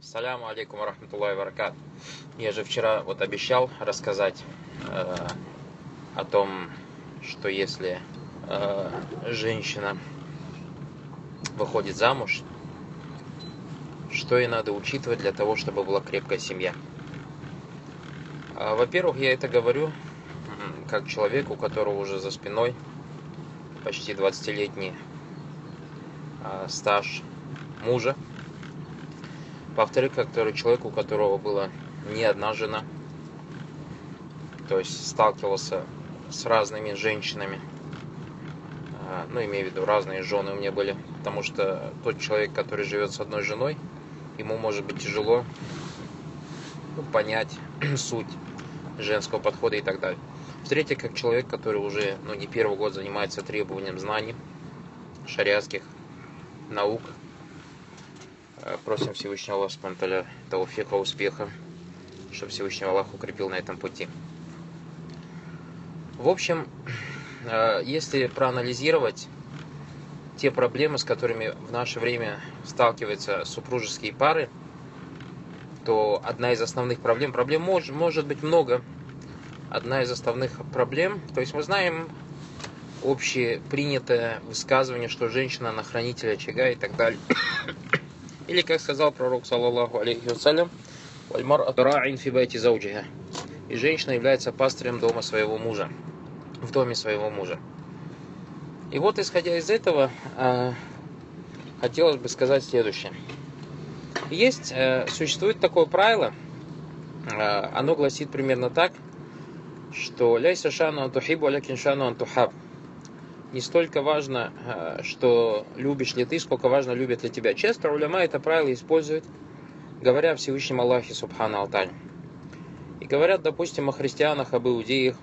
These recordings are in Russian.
Саляму алейкум рахматуллахи варакат. Я же вчера вот обещал рассказать э, о том, что если э, женщина выходит замуж, что ей надо учитывать для того, чтобы была крепкая семья. А, Во-первых, я это говорю как человек, у которого уже за спиной почти 20-летний а, стаж мужа. Во-вторых, который человек, у которого была не одна жена, то есть сталкивался с разными женщинами, А, ну, имею в виду, разные жены у меня были, потому что тот человек, который живет с одной женой, ему может быть тяжело ну, понять суть женского подхода и так далее. В-третьих, как человек, который уже ну, не первый год занимается требованием знаний, шариатских наук, Просим Всевышнего Аллаха Субтитры тауфика, успеха, чтобы Всевышний Аллах укрепил на этом пути. В общем, э, если проанализировать те проблемы, с которыми в наше время сталкиваются супружеские пары, то одна из основных проблем, проблем может, может быть много, одна из основных проблем, то есть мы знаем общепринятое высказывание, что женщина на хранителя очага и так далее. Или, как сказал пророк, саллаллаху алейхи вассалям, «Вальмар атраин фи зауджиха». И женщина является пастырем дома своего мужа, в доме своего мужа. И вот, исходя из этого, э, хотелось бы сказать следующее. Есть, э, существует такое правило, э, оно гласит примерно так, что «Ляйса шану антухибу, алякин шану антухаб». Не столько важно, э, что любишь ли ты, сколько важно, любят ли тебя. Часто уляма это правило используют, говоря о Всевышнем Аллахе, Субхану Алталь. И говорят, допустим, о христианах, об иудеях,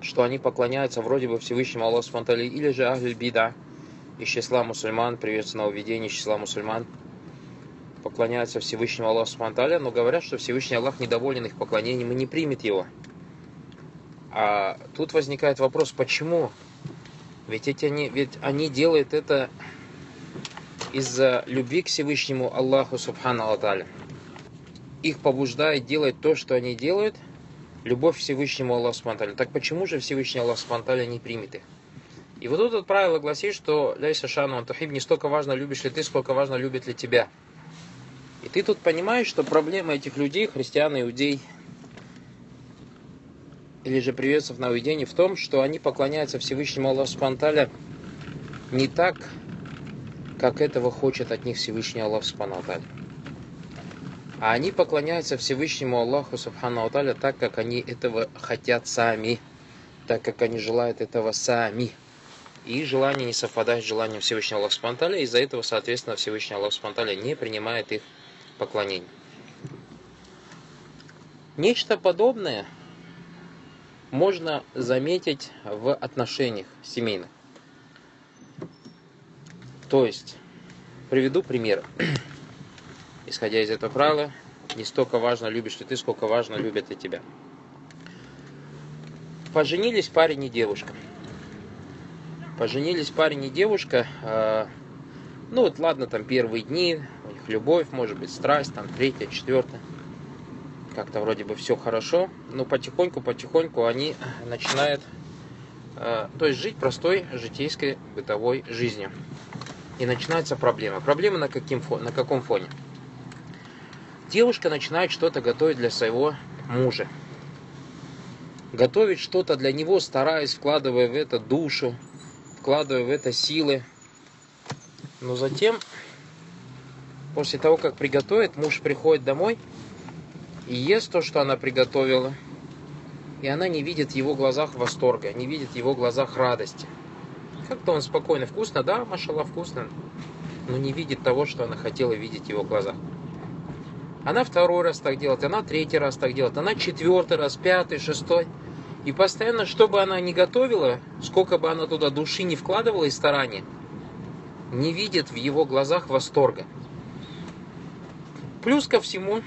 что они поклоняются вроде бы Всевышнему Аллаху Субхану или же Ахль Бида, из числа мусульман, приветственного видения из числа мусульман, поклоняются Всевышнему Аллаху Субхану но говорят, что Всевышний Аллах недоволен их поклонением и не примет его. А тут возникает вопрос, почему? Ведь, эти они, ведь они делают это из-за любви к Всевышнему Аллаху Субхану Алталя. Их побуждает делать то, что они делают, любовь к Всевышнему Аллаху Субхану Так почему же Всевышний Аллах Субхану не примет их? И вот тут вот правило гласит, что ляйса шану антухиб не столько важно, любишь ли ты, сколько важно, любит ли тебя. И ты тут понимаешь, что проблема этих людей, христиан, иудей, или же приветствов на уединение в том, что они поклоняются Всевышнему Аллаху Субхану не так, как этого хочет от них Всевышний Аллах Субхану А они поклоняются Всевышнему Аллаху Субхану Алталя так, как они этого хотят сами, так как они желают этого сами. И желание не совпадает с желанием Всевышнего Аллаха Субхану Алталя, из-за этого, соответственно, Всевышний Аллах Субхану Алталя не принимает их поклонение. Нечто подобное можно заметить в отношениях семейных. То есть, приведу пример. Исходя из этого правила, не столько важно, любишь ли ты, сколько важно, любят ли тебя. Поженились парень и девушка. Поженились парень и девушка. Э, ну вот ладно, там первые дни, у них любовь, может быть страсть, там третья, четвертая как-то вроде бы все хорошо, но потихоньку-потихоньку они начинают э, то есть жить простой житейской бытовой жизнью. И начинается проблема. Проблема на, каким, на каком фоне? Девушка начинает что-то готовить для своего мужа. Готовить что-то для него, стараясь, вкладывая в это душу, вкладывая в это силы. Но затем, после того, как приготовит, муж приходит домой – и ест то, что она приготовила, и она не видит в его глазах восторга, не видит в его глазах радости. Как-то он спокойно, вкусно, да, машала, вкусно, но не видит того, что она хотела видеть в его глазах. Она второй раз так делает, она третий раз так делает, она четвертый раз, пятый, шестой. И постоянно, что бы она ни готовила, сколько бы она туда души не вкладывала и старания, не видит в его глазах восторга. Плюс ко всему,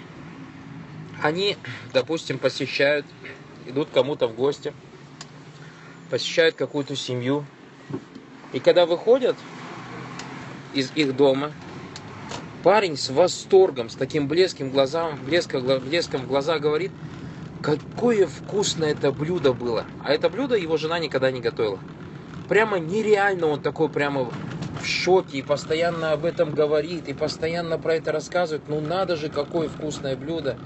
они, допустим, посещают, идут кому-то в гости, посещают какую-то семью. И когда выходят из их дома, Парень с восторгом, с таким блеском глазам, блеском, блеском в глаза говорит, какое вкусное это блюдо было. А это блюдо его жена никогда не готовила. Прямо нереально он такой прямо в шоке и постоянно об этом говорит, и постоянно про это рассказывает. Ну надо же, какое вкусное блюдо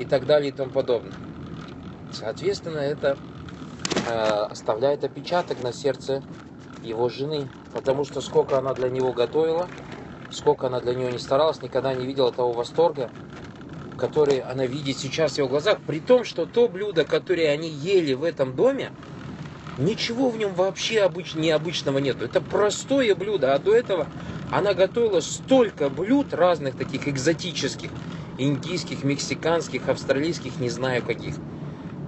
и так далее и тому подобное. Соответственно, это э, оставляет отпечаток на сердце его жены, потому что сколько она для него готовила, сколько она для него не старалась, никогда не видела того восторга, который она видит сейчас в его глазах, при том, что то блюдо, которое они ели в этом доме, ничего в нем вообще обыч... необычного нету. Это простое блюдо, а до этого она готовила столько блюд разных таких экзотических, индийских, мексиканских, австралийских, не знаю каких.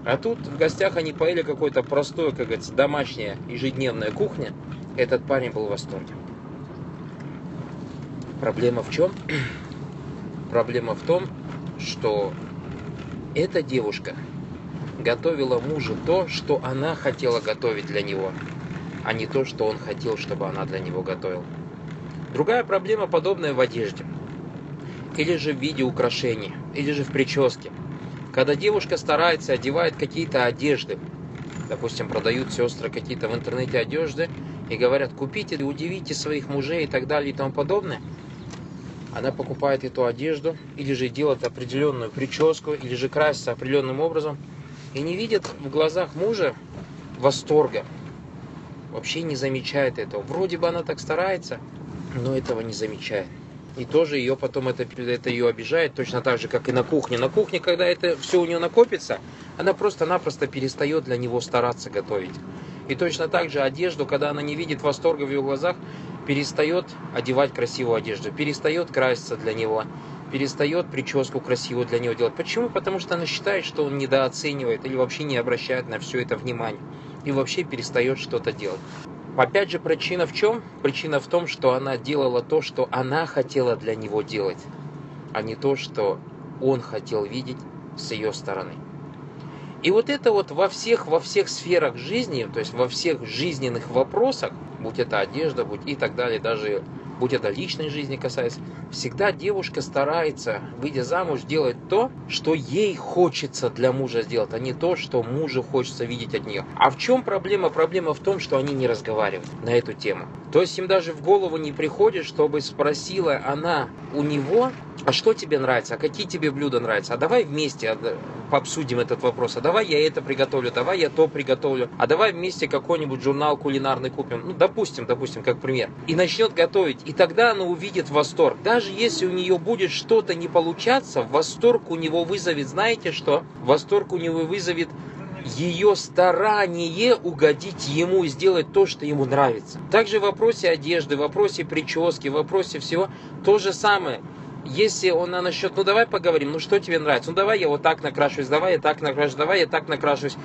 А тут в гостях они поели какое-то простое, как говорится, домашняя ежедневная кухня. Этот парень был в восторге. Проблема в чем? Проблема в том, что эта девушка готовила мужу то, что она хотела готовить для него, а не то, что он хотел, чтобы она для него готовила. Другая проблема подобная в одежде. Или же в виде украшений, или же в прическе. Когда девушка старается, одевает какие-то одежды, допустим, продают сестры какие-то в интернете одежды, и говорят, купите, удивите своих мужей и так далее и тому подобное – она покупает эту одежду, или же делает определенную прическу, или же красится определенным образом, и не видит в глазах мужа восторга. Вообще не замечает этого. Вроде бы она так старается, но этого не замечает. И тоже ее потом это, это ее обижает, точно так же, как и на кухне. На кухне, когда это все у нее накопится, она просто-напросто перестает для него стараться готовить. И точно так же одежду, когда она не видит восторга в ее глазах, перестает одевать красивую одежду, перестает краситься для него, перестает прическу красивую для него делать. Почему? Потому что она считает, что он недооценивает или вообще не обращает на все это внимание и вообще перестает что-то делать. Опять же, причина в чем? Причина в том, что она делала то, что она хотела для него делать, а не то, что он хотел видеть с ее стороны. И вот это вот во всех, во всех сферах жизни, то есть во всех жизненных вопросах, будь это одежда, будь и так далее, даже будь это личной жизни касается, всегда девушка старается, выйдя замуж, делать то, что ей хочется для мужа сделать, а не то, что мужу хочется видеть от нее. А в чем проблема? Проблема в том, что они не разговаривают на эту тему. То есть им даже в голову не приходит, чтобы спросила она у него, а что тебе нравится, а какие тебе блюда нравятся, а давай вместе а, обсудим этот вопрос, а давай я это приготовлю, давай я то приготовлю, а давай вместе какой-нибудь журнал кулинарный купим, ну, допустим, допустим, как пример, и начнет готовить, и тогда она увидит восторг. Даже если у нее будет что-то не получаться, восторг у него вызовет, знаете что? Восторг у него вызовет ее старание угодить ему и сделать то, что ему нравится. Также в вопросе одежды, в вопросе прически, в вопросе всего то же самое если он на насчет, ну давай поговорим, ну что тебе нравится, ну давай я вот так накрашусь, давай я так накрашусь, давай я так накрашусь,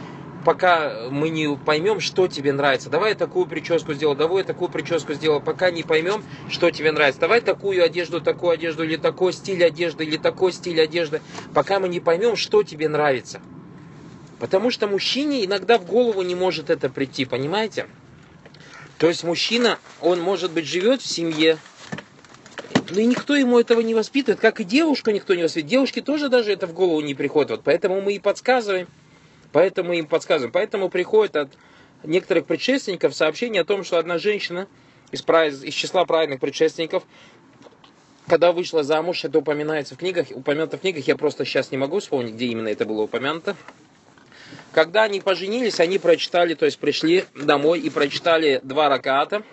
пока мы не поймем, что тебе нравится. Давай я такую прическу сделаю, давай я такую прическу сделаю, пока не поймем, что тебе нравится. Давай такую одежду, такую одежду, или такой стиль одежды, или такой стиль одежды, пока мы не поймем, что тебе нравится. Потому что мужчине иногда в голову не может это прийти, понимаете? То есть мужчина, он может быть живет в семье, ну и никто ему этого не воспитывает, как и девушку никто не воспитывает. Девушке тоже даже это в голову не приходит. Вот поэтому мы и подсказываем. Поэтому им подсказываем. Поэтому приходит от некоторых предшественников сообщение о том, что одна женщина из, из числа праведных предшественников, когда вышла замуж, это упоминается в книгах, упомянуто в книгах, я просто сейчас не могу вспомнить, где именно это было упомянуто. Когда они поженились, они прочитали, то есть пришли домой и прочитали два раката.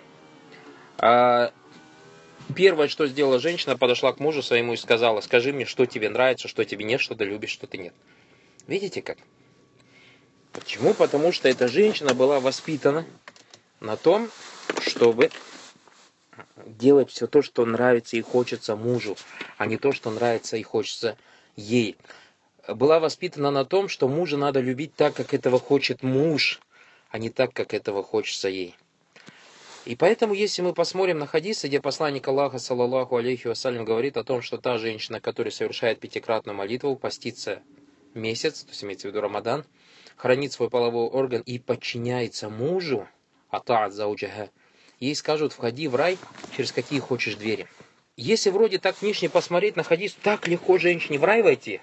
Первое, что сделала женщина, подошла к мужу своему и сказала, скажи мне, что тебе нравится, что тебе нет, что ты любишь, что ты нет. Видите как? Почему? Потому что эта женщина была воспитана на том, чтобы делать все то, что нравится и хочется мужу, а не то, что нравится и хочется ей. Была воспитана на том, что мужа надо любить так, как этого хочет муж, а не так, как этого хочется ей. И поэтому, если мы посмотрим на хадисы, где посланник Аллаха, саллаллаху алейхи вассалям, говорит о том, что та женщина, которая совершает пятикратную молитву, постится месяц, то есть имеется в виду Рамадан, хранит свой половой орган и подчиняется мужу, атаат зауджаха, ей скажут, входи в рай через какие хочешь двери. если вроде так внешне посмотреть, находить, так легко женщине в рай войти.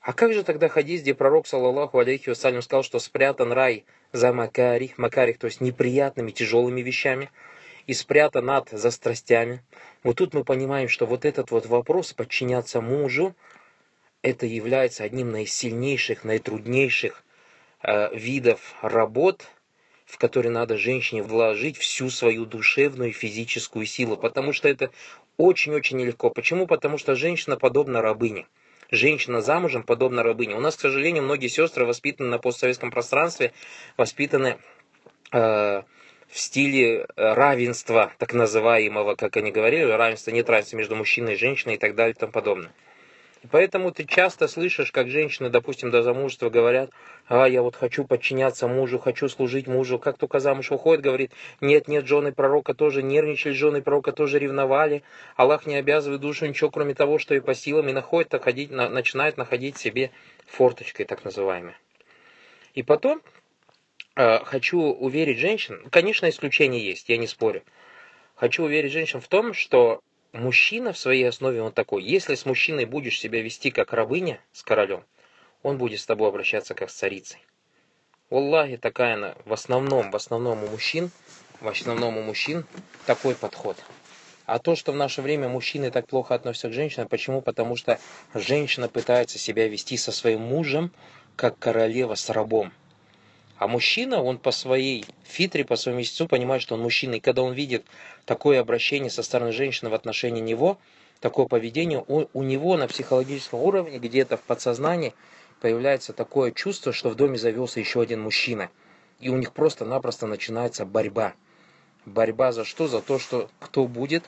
А как же тогда хадис, где пророк, саллаллаху алейхи вассалям, сказал, что спрятан рай за макарих, макарих, то есть неприятными, тяжелыми вещами, и спрятан ад за страстями. Вот тут мы понимаем, что вот этот вот вопрос подчиняться мужу, это является одним из сильнейших, наитруднейших э, видов работ, в которые надо женщине вложить всю свою душевную и физическую силу, потому что это очень-очень нелегко. Почему? Потому что женщина подобна рабыне женщина замужем подобна рабыне. У нас, к сожалению, многие сестры воспитаны на постсоветском пространстве, воспитаны э, в стиле равенства, так называемого, как они говорили, равенства, нет равенства между мужчиной и женщиной и так далее и тому подобное. И поэтому ты часто слышишь, как женщины, допустим, до замужества говорят, а я вот хочу подчиняться мужу, хочу служить мужу. Как только замуж уходит, говорит, нет, нет, жены пророка тоже нервничали, жены пророка тоже ревновали. Аллах не обязывает душу ничего, кроме того, что и по силам, и находит, находить, на, начинает находить себе форточкой, так называемой. И потом э, хочу уверить женщин, конечно, исключения есть, я не спорю. Хочу уверить женщин в том, что мужчина в своей основе он такой. Если с мужчиной будешь себя вести как рабыня с королем, он будет с тобой обращаться как с царицей. Аллахи, такая она, в основном, в основном у мужчин, в основном у мужчин такой подход. А то, что в наше время мужчины так плохо относятся к женщинам, почему? Потому что женщина пытается себя вести со своим мужем, как королева с рабом. А мужчина, он по своей фитре, по своему месяцу понимает, что он мужчина. И когда он видит такое обращение со стороны женщины в отношении него, такое поведение, у, у него на психологическом уровне, где-то в подсознании, появляется такое чувство, что в доме завелся еще один мужчина. И у них просто-напросто начинается борьба. Борьба за что? За то, что кто будет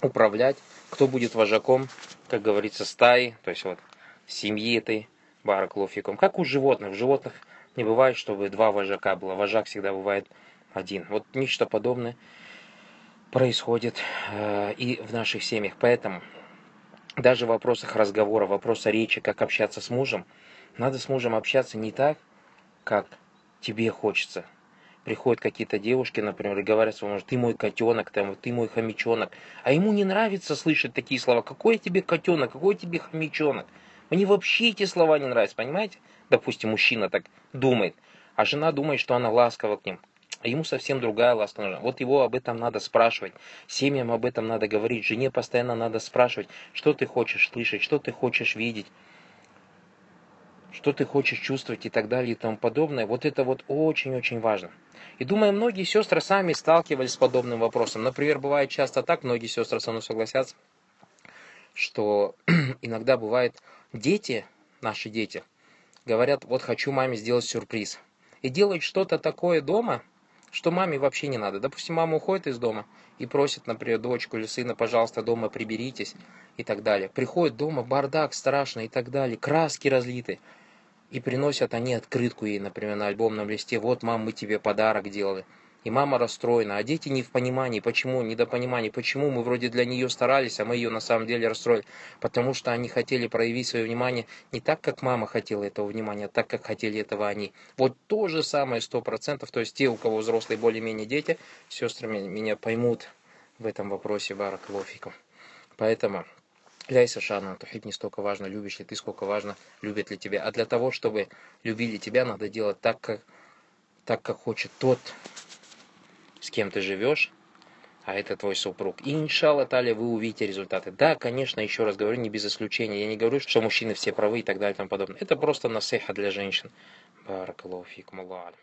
управлять, кто будет вожаком, как говорится, стаи, то есть вот семьи этой бараклофиком. Как у животных. В животных не бывает, чтобы два вожака было. Вожак всегда бывает один. Вот нечто подобное происходит э, и в наших семьях. Поэтому даже в вопросах разговора, в вопросах речи, как общаться с мужем, надо с мужем общаться не так, как тебе хочется. Приходят какие-то девушки, например, и говорят своему мужу, ты мой котенок, там, ты мой хомячонок. А ему не нравится слышать такие слова. Какой тебе котенок, какой тебе хомячонок? Мне вообще эти слова не нравятся, понимаете? допустим, мужчина так думает, а жена думает, что она ласкова к ним. А ему совсем другая ласка нужна. Вот его об этом надо спрашивать. Семьям об этом надо говорить. Жене постоянно надо спрашивать, что ты хочешь слышать, что ты хочешь видеть, что ты хочешь чувствовать и так далее и тому подобное. Вот это вот очень-очень важно. И думаю, многие сестры сами сталкивались с подобным вопросом. Например, бывает часто так, многие сестры со мной согласятся, что иногда бывает дети, наши дети, говорят, вот хочу маме сделать сюрприз. И делают что-то такое дома, что маме вообще не надо. Допустим, мама уходит из дома и просит, например, дочку или сына, пожалуйста, дома приберитесь и так далее. Приходит дома, бардак страшный и так далее, краски разлиты. И приносят они открытку ей, например, на альбомном листе. Вот, мам, мы тебе подарок делали. И мама расстроена, а дети не в понимании, почему, недопонимании, почему мы вроде для нее старались, а мы ее на самом деле расстроили. Потому что они хотели проявить свое внимание не так, как мама хотела этого внимания, а так, как хотели этого они. Вот то же самое сто процентов, то есть те, у кого взрослые более-менее дети, сестры меня поймут в этом вопросе баракалофиком. Поэтому Ляйса Шана, тухиб не столько важно, любишь ли ты, сколько важно, любят ли тебя. А для того, чтобы любили тебя, надо делать так, как, так, как хочет тот, с кем ты живешь, а это твой супруг. И иншалла таля вы увидите результаты. Да, конечно, еще раз говорю, не без исключения. Я не говорю, что мужчины все правы и так далее и тому подобное. Это просто насеха для женщин. Баракалуфикум Аллаху